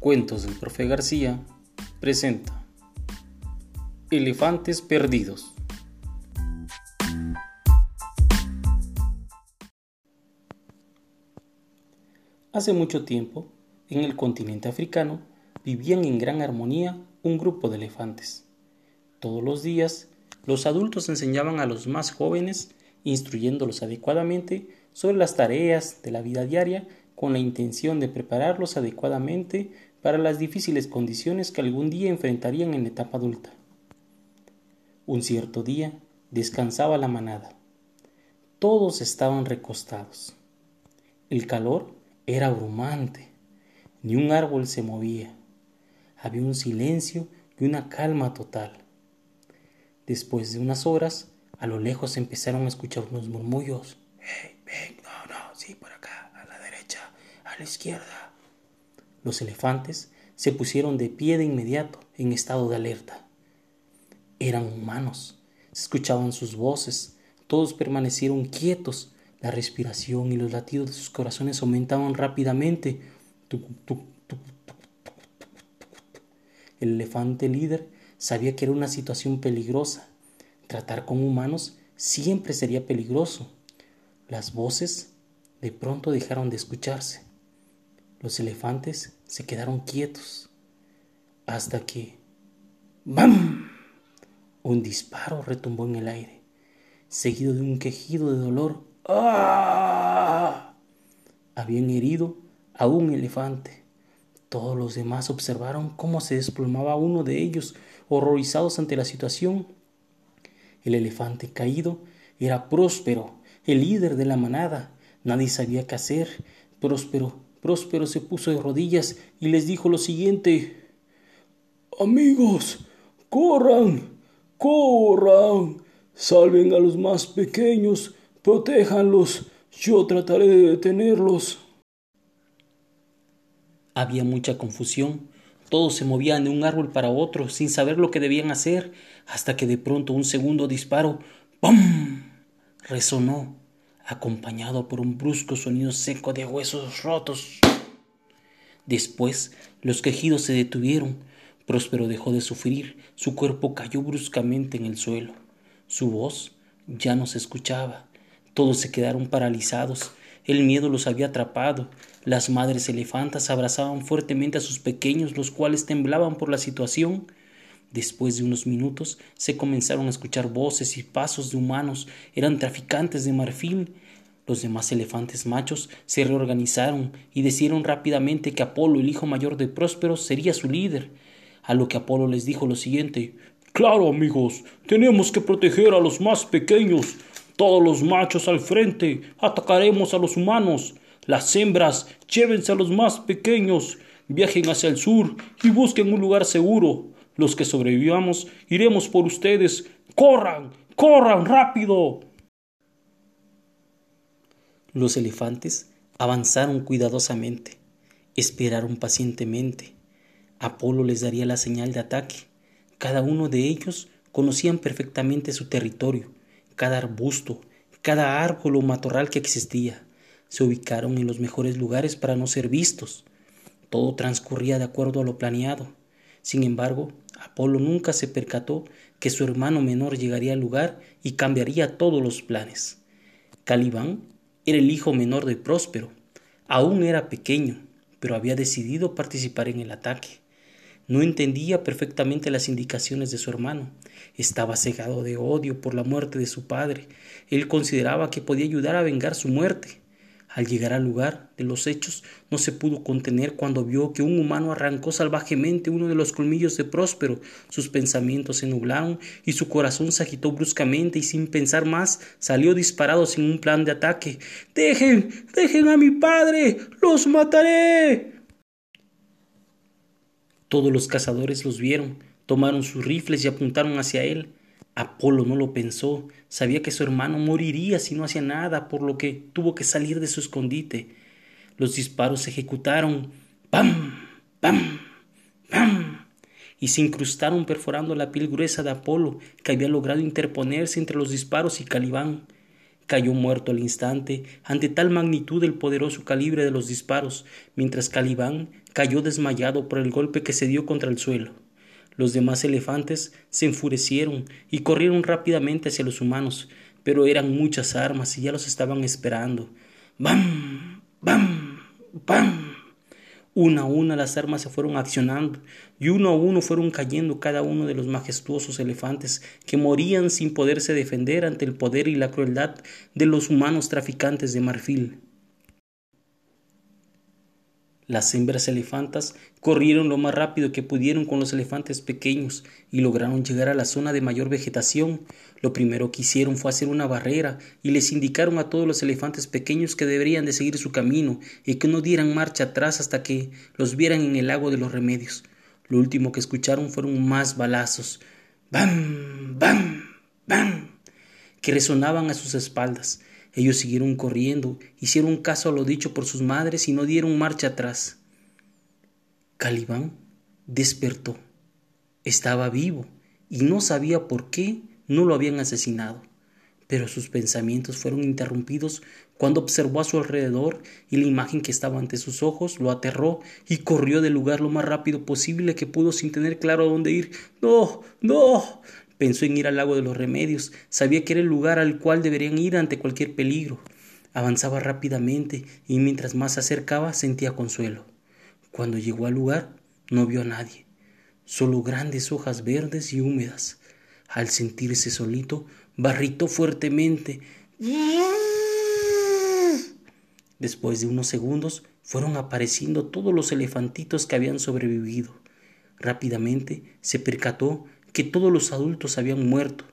Cuentos del Profe García presenta Elefantes Perdidos. Hace mucho tiempo, en el continente africano, vivían en gran armonía un grupo de elefantes. Todos los días, los adultos enseñaban a los más jóvenes, instruyéndolos adecuadamente sobre las tareas de la vida diaria con la intención de prepararlos adecuadamente para las difíciles condiciones que algún día enfrentarían en etapa adulta. Un cierto día descansaba la manada. Todos estaban recostados. El calor era abrumante. Ni un árbol se movía. Había un silencio y una calma total. Después de unas horas, a lo lejos empezaron a escuchar unos murmullos. ¡Hey, ven! No, no, sí, por acá, a la derecha, a la izquierda. Los elefantes se pusieron de pie de inmediato, en estado de alerta. Eran humanos, se escuchaban sus voces, todos permanecieron quietos, la respiración y los latidos de sus corazones aumentaban rápidamente. El elefante líder sabía que era una situación peligrosa. Tratar con humanos siempre sería peligroso. Las voces de pronto dejaron de escucharse. Los elefantes se quedaron quietos hasta que ¡Bam! Un disparo retumbó en el aire, seguido de un quejido de dolor. ¡Ah! Habían herido a un elefante. Todos los demás observaron cómo se desplomaba uno de ellos, horrorizados ante la situación. El elefante caído era Próspero, el líder de la manada. Nadie sabía qué hacer. Próspero Próspero se puso de rodillas y les dijo lo siguiente Amigos, corran, corran, salven a los más pequeños, protéjanlos, yo trataré de detenerlos. Había mucha confusión. Todos se movían de un árbol para otro sin saber lo que debían hacer, hasta que de pronto un segundo disparo ¡pum! resonó acompañado por un brusco sonido seco de huesos rotos. Después los quejidos se detuvieron. Próspero dejó de sufrir, su cuerpo cayó bruscamente en el suelo. Su voz ya no se escuchaba. Todos se quedaron paralizados. El miedo los había atrapado. Las madres elefantas abrazaban fuertemente a sus pequeños, los cuales temblaban por la situación. Después de unos minutos se comenzaron a escuchar voces y pasos de humanos. Eran traficantes de marfil. Los demás elefantes machos se reorganizaron y decidieron rápidamente que Apolo, el hijo mayor de Próspero, sería su líder. A lo que Apolo les dijo lo siguiente Claro, amigos, tenemos que proteger a los más pequeños. Todos los machos al frente. Atacaremos a los humanos. Las hembras, llévense a los más pequeños. Viajen hacia el sur y busquen un lugar seguro. Los que sobrevivamos iremos por ustedes. ¡Corran! ¡Corran rápido! Los elefantes avanzaron cuidadosamente, esperaron pacientemente. Apolo les daría la señal de ataque. Cada uno de ellos conocían perfectamente su territorio, cada arbusto, cada árbol o matorral que existía. Se ubicaron en los mejores lugares para no ser vistos. Todo transcurría de acuerdo a lo planeado. Sin embargo, Apolo nunca se percató que su hermano menor llegaría al lugar y cambiaría todos los planes. Calibán era el hijo menor de Próspero. Aún era pequeño, pero había decidido participar en el ataque. No entendía perfectamente las indicaciones de su hermano. Estaba cegado de odio por la muerte de su padre. Él consideraba que podía ayudar a vengar su muerte. Al llegar al lugar de los hechos, no se pudo contener cuando vio que un humano arrancó salvajemente uno de los colmillos de Próspero. Sus pensamientos se nublaron y su corazón se agitó bruscamente y sin pensar más salió disparado sin un plan de ataque. Dejen, dejen a mi padre, los mataré. Todos los cazadores los vieron, tomaron sus rifles y apuntaron hacia él. Apolo no lo pensó, sabía que su hermano moriría si no hacía nada, por lo que tuvo que salir de su escondite. Los disparos se ejecutaron, ¡pam! ¡pam! ¡pam! y se incrustaron perforando la piel gruesa de Apolo, que había logrado interponerse entre los disparos y Calibán. cayó muerto al instante ante tal magnitud del poderoso calibre de los disparos, mientras Calibán cayó desmayado por el golpe que se dio contra el suelo. Los demás elefantes se enfurecieron y corrieron rápidamente hacia los humanos, pero eran muchas armas y ya los estaban esperando. ¡Bam! ¡Bam! ¡Bam! Una a una las armas se fueron accionando y uno a uno fueron cayendo cada uno de los majestuosos elefantes que morían sin poderse defender ante el poder y la crueldad de los humanos traficantes de marfil. Las hembras elefantas corrieron lo más rápido que pudieron con los elefantes pequeños y lograron llegar a la zona de mayor vegetación. Lo primero que hicieron fue hacer una barrera y les indicaron a todos los elefantes pequeños que deberían de seguir su camino y que no dieran marcha atrás hasta que los vieran en el lago de los remedios. Lo último que escucharon fueron más balazos. ¡Bam! ¡Bam! ¡Bam! que resonaban a sus espaldas. Ellos siguieron corriendo, hicieron caso a lo dicho por sus madres y no dieron marcha atrás. Calibán despertó. Estaba vivo y no sabía por qué no lo habían asesinado. Pero sus pensamientos fueron interrumpidos cuando observó a su alrededor y la imagen que estaba ante sus ojos lo aterró y corrió del lugar lo más rápido posible que pudo sin tener claro a dónde ir. No, no. Pensó en ir al lago de los remedios, sabía que era el lugar al cual deberían ir ante cualquier peligro. Avanzaba rápidamente y mientras más se acercaba sentía consuelo. Cuando llegó al lugar no vio a nadie, solo grandes hojas verdes y húmedas. Al sentirse solito, barritó fuertemente. Después de unos segundos fueron apareciendo todos los elefantitos que habían sobrevivido. Rápidamente se percató que todos los adultos habían muerto,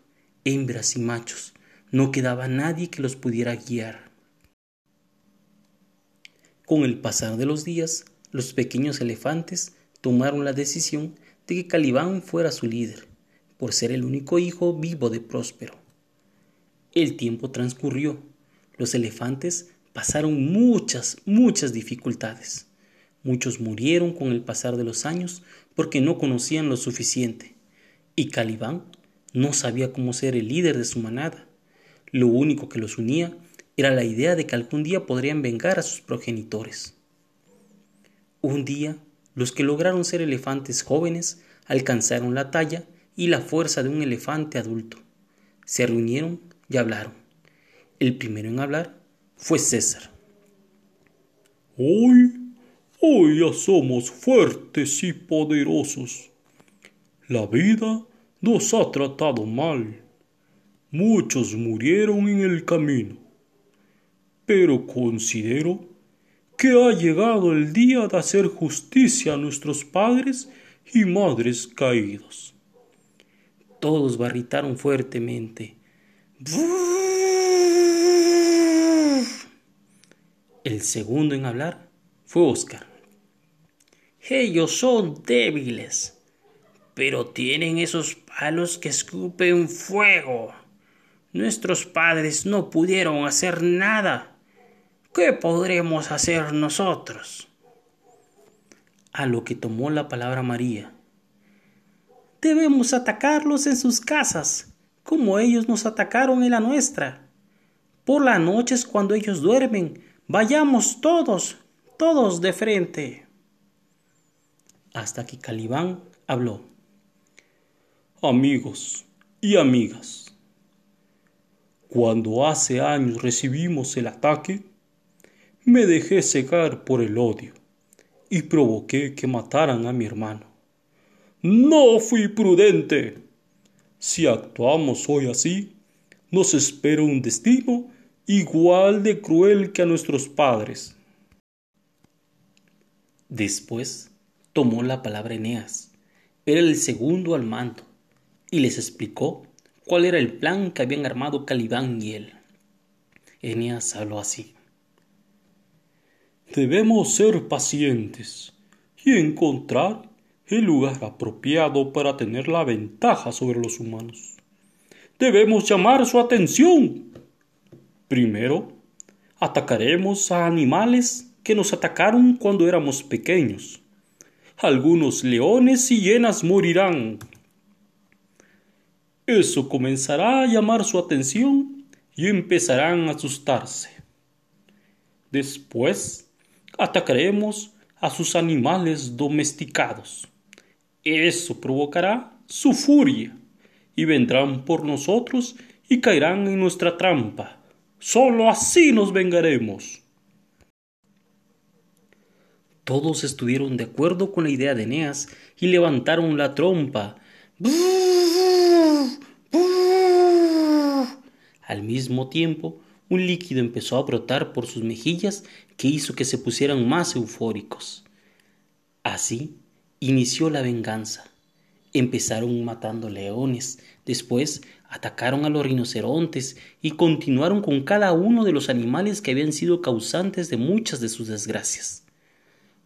hembras y machos. No quedaba nadie que los pudiera guiar. Con el pasar de los días, los pequeños elefantes tomaron la decisión de que Calibán fuera su líder, por ser el único hijo vivo de Próspero. El tiempo transcurrió. Los elefantes pasaron muchas, muchas dificultades. Muchos murieron con el pasar de los años porque no conocían lo suficiente y Calibán no sabía cómo ser el líder de su manada. Lo único que los unía era la idea de que algún día podrían vengar a sus progenitores. Un día, los que lograron ser elefantes jóvenes alcanzaron la talla y la fuerza de un elefante adulto. Se reunieron y hablaron. El primero en hablar fue César. Hoy, hoy ya somos fuertes y poderosos. La vida nos ha tratado mal. Muchos murieron en el camino. Pero considero que ha llegado el día de hacer justicia a nuestros padres y madres caídos. Todos barritaron fuertemente. El segundo en hablar fue Oscar. Ellos son débiles pero tienen esos palos que escupen fuego. Nuestros padres no pudieron hacer nada. ¿Qué podremos hacer nosotros? A lo que tomó la palabra María. Debemos atacarlos en sus casas, como ellos nos atacaron en la nuestra. Por las noches cuando ellos duermen, vayamos todos, todos de frente. Hasta que Calibán habló amigos y amigas. Cuando hace años recibimos el ataque, me dejé cegar por el odio y provoqué que mataran a mi hermano. No fui prudente. Si actuamos hoy así, nos espera un destino igual de cruel que a nuestros padres. Después tomó la palabra Eneas. Era el segundo al mando y les explicó cuál era el plan que habían armado Calibán y él. Eneas habló así. Debemos ser pacientes y encontrar el lugar apropiado para tener la ventaja sobre los humanos. Debemos llamar su atención. Primero, atacaremos a animales que nos atacaron cuando éramos pequeños. Algunos leones y hienas morirán eso comenzará a llamar su atención y empezarán a asustarse. Después atacaremos a sus animales domesticados. Eso provocará su furia y vendrán por nosotros y caerán en nuestra trampa. Solo así nos vengaremos. Todos estuvieron de acuerdo con la idea de Eneas y levantaron la trompa. Al mismo tiempo, un líquido empezó a brotar por sus mejillas que hizo que se pusieran más eufóricos. Así inició la venganza. Empezaron matando leones, después atacaron a los rinocerontes y continuaron con cada uno de los animales que habían sido causantes de muchas de sus desgracias.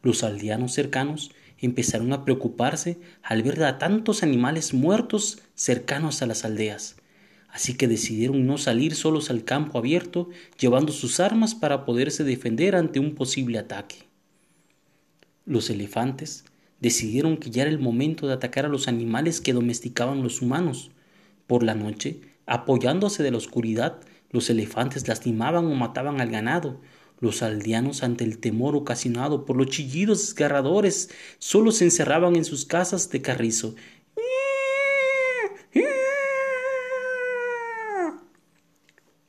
Los aldeanos cercanos empezaron a preocuparse al ver a tantos animales muertos cercanos a las aldeas, así que decidieron no salir solos al campo abierto llevando sus armas para poderse defender ante un posible ataque. Los elefantes decidieron que ya era el momento de atacar a los animales que domesticaban los humanos. Por la noche, apoyándose de la oscuridad, los elefantes lastimaban o mataban al ganado. Los aldeanos, ante el temor ocasionado por los chillidos desgarradores, solo se encerraban en sus casas de carrizo.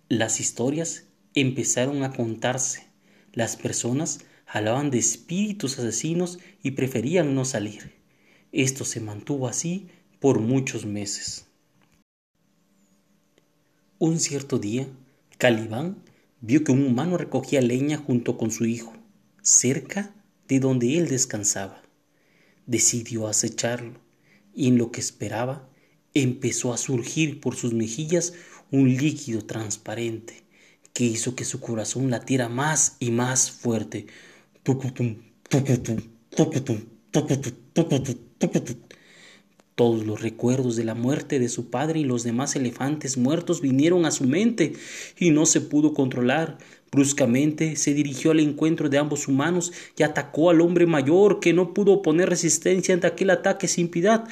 Las historias empezaron a contarse. Las personas hablaban de espíritus asesinos y preferían no salir. Esto se mantuvo así por muchos meses. Un cierto día, Calibán vio que un humano recogía leña junto con su hijo, cerca de donde él descansaba. Decidió acecharlo, y en lo que esperaba, empezó a surgir por sus mejillas un líquido transparente que hizo que su corazón latiera más y más fuerte. Todos los recuerdos de la muerte de su padre y los demás elefantes muertos vinieron a su mente y no se pudo controlar. Bruscamente se dirigió al encuentro de ambos humanos y atacó al hombre mayor que no pudo poner resistencia ante aquel ataque sin piedad.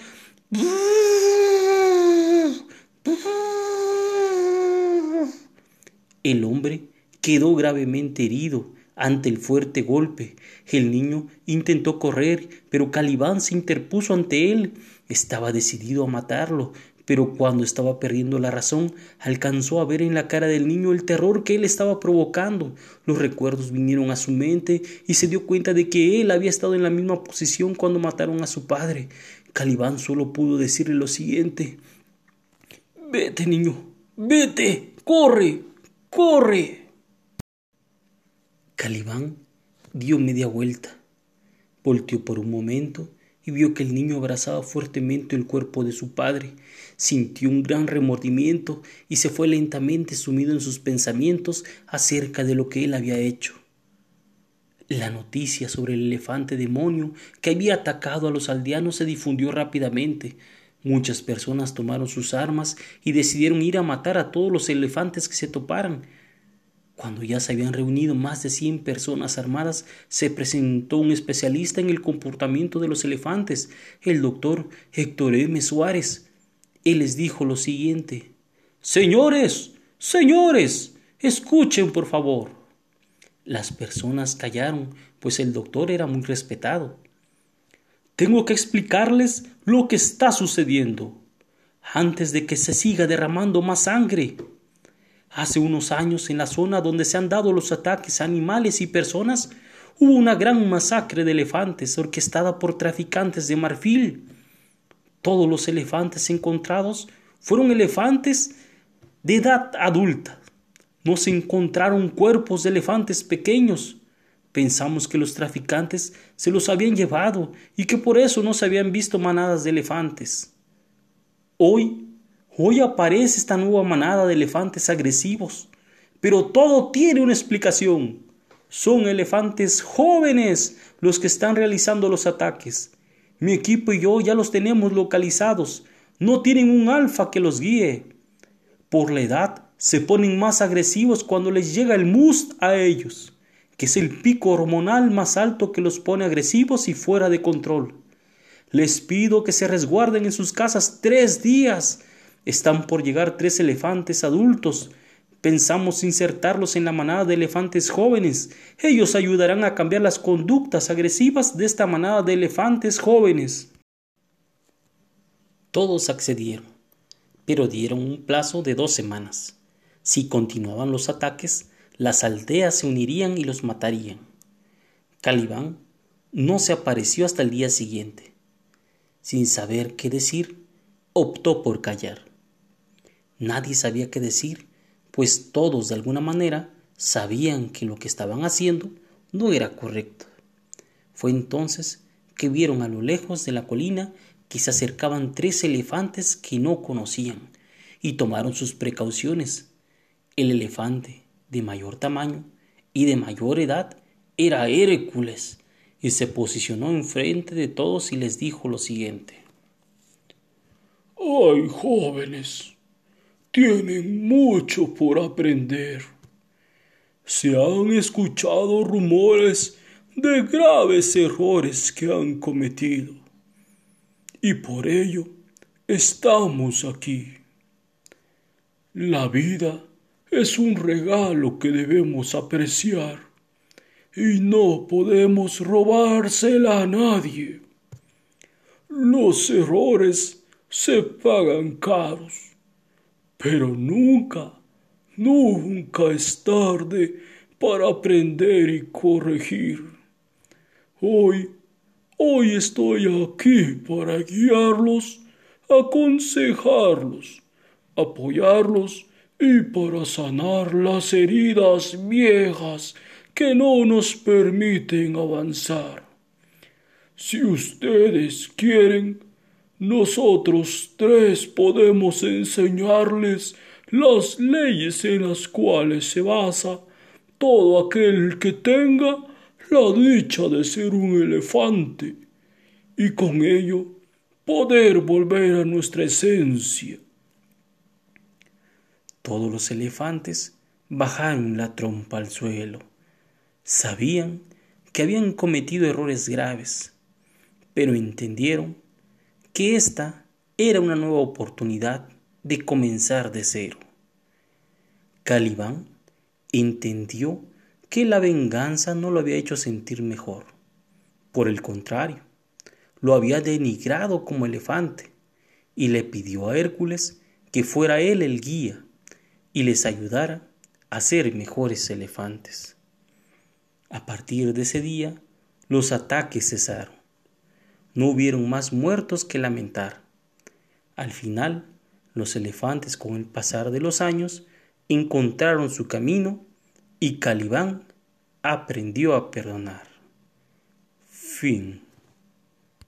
El hombre quedó gravemente herido ante el fuerte golpe. El niño intentó correr, pero Calibán se interpuso ante él. Estaba decidido a matarlo, pero cuando estaba perdiendo la razón, alcanzó a ver en la cara del niño el terror que él estaba provocando. Los recuerdos vinieron a su mente y se dio cuenta de que él había estado en la misma posición cuando mataron a su padre. Calibán solo pudo decirle lo siguiente Vete, niño, vete, corre, corre. Calibán dio media vuelta, volteó por un momento y vio que el niño abrazaba fuertemente el cuerpo de su padre. Sintió un gran remordimiento y se fue lentamente sumido en sus pensamientos acerca de lo que él había hecho. La noticia sobre el elefante demonio que había atacado a los aldeanos se difundió rápidamente. Muchas personas tomaron sus armas y decidieron ir a matar a todos los elefantes que se toparan. Cuando ya se habían reunido más de cien personas armadas, se presentó un especialista en el comportamiento de los elefantes, el doctor Héctor M. Suárez. Él les dijo lo siguiente Señores, señores, escuchen por favor. Las personas callaron, pues el doctor era muy respetado. Tengo que explicarles lo que está sucediendo antes de que se siga derramando más sangre. Hace unos años, en la zona donde se han dado los ataques a animales y personas, hubo una gran masacre de elefantes orquestada por traficantes de marfil. Todos los elefantes encontrados fueron elefantes de edad adulta. No se encontraron cuerpos de elefantes pequeños, Pensamos que los traficantes se los habían llevado y que por eso no se habían visto manadas de elefantes. Hoy, hoy aparece esta nueva manada de elefantes agresivos, pero todo tiene una explicación. Son elefantes jóvenes los que están realizando los ataques. Mi equipo y yo ya los tenemos localizados. No tienen un alfa que los guíe. Por la edad se ponen más agresivos cuando les llega el must a ellos que es el pico hormonal más alto que los pone agresivos y fuera de control. Les pido que se resguarden en sus casas tres días. Están por llegar tres elefantes adultos, Pensamos insertarlos en la manada de elefantes jóvenes. Ellos ayudarán a cambiar las conductas agresivas de esta manada de elefantes jóvenes. Todos accedieron, pero dieron un plazo de dos semanas. Si continuaban los ataques, las aldeas se unirían y los matarían. Calibán no se apareció hasta el día siguiente. Sin saber qué decir, optó por callar. Nadie sabía qué decir pues todos de alguna manera sabían que lo que estaban haciendo no era correcto. Fue entonces que vieron a lo lejos de la colina que se acercaban tres elefantes que no conocían y tomaron sus precauciones. El elefante de mayor tamaño y de mayor edad era Hércules y se posicionó enfrente de todos y les dijo lo siguiente. ¡Ay, jóvenes! Tienen mucho por aprender. Se han escuchado rumores de graves errores que han cometido y por ello estamos aquí. La vida es un regalo que debemos apreciar y no podemos robársela a nadie. Los errores se pagan caros pero nunca, nunca es tarde para aprender y corregir. Hoy, hoy estoy aquí para guiarlos, aconsejarlos, apoyarlos y para sanar las heridas viejas que no nos permiten avanzar. Si ustedes quieren, nosotros tres podemos enseñarles las leyes en las cuales se basa todo aquel que tenga la dicha de ser un elefante y con ello poder volver a nuestra esencia. Todos los elefantes bajaron la trompa al suelo. Sabían que habían cometido errores graves, pero entendieron que esta era una nueva oportunidad de comenzar de cero. Calibán entendió que la venganza no lo había hecho sentir mejor. Por el contrario, lo había denigrado como elefante y le pidió a Hércules que fuera él el guía y les ayudara a ser mejores elefantes. A partir de ese día, los ataques cesaron no hubieron más muertos que lamentar. Al final, los elefantes con el pasar de los años encontraron su camino y Calibán aprendió a perdonar. Fin.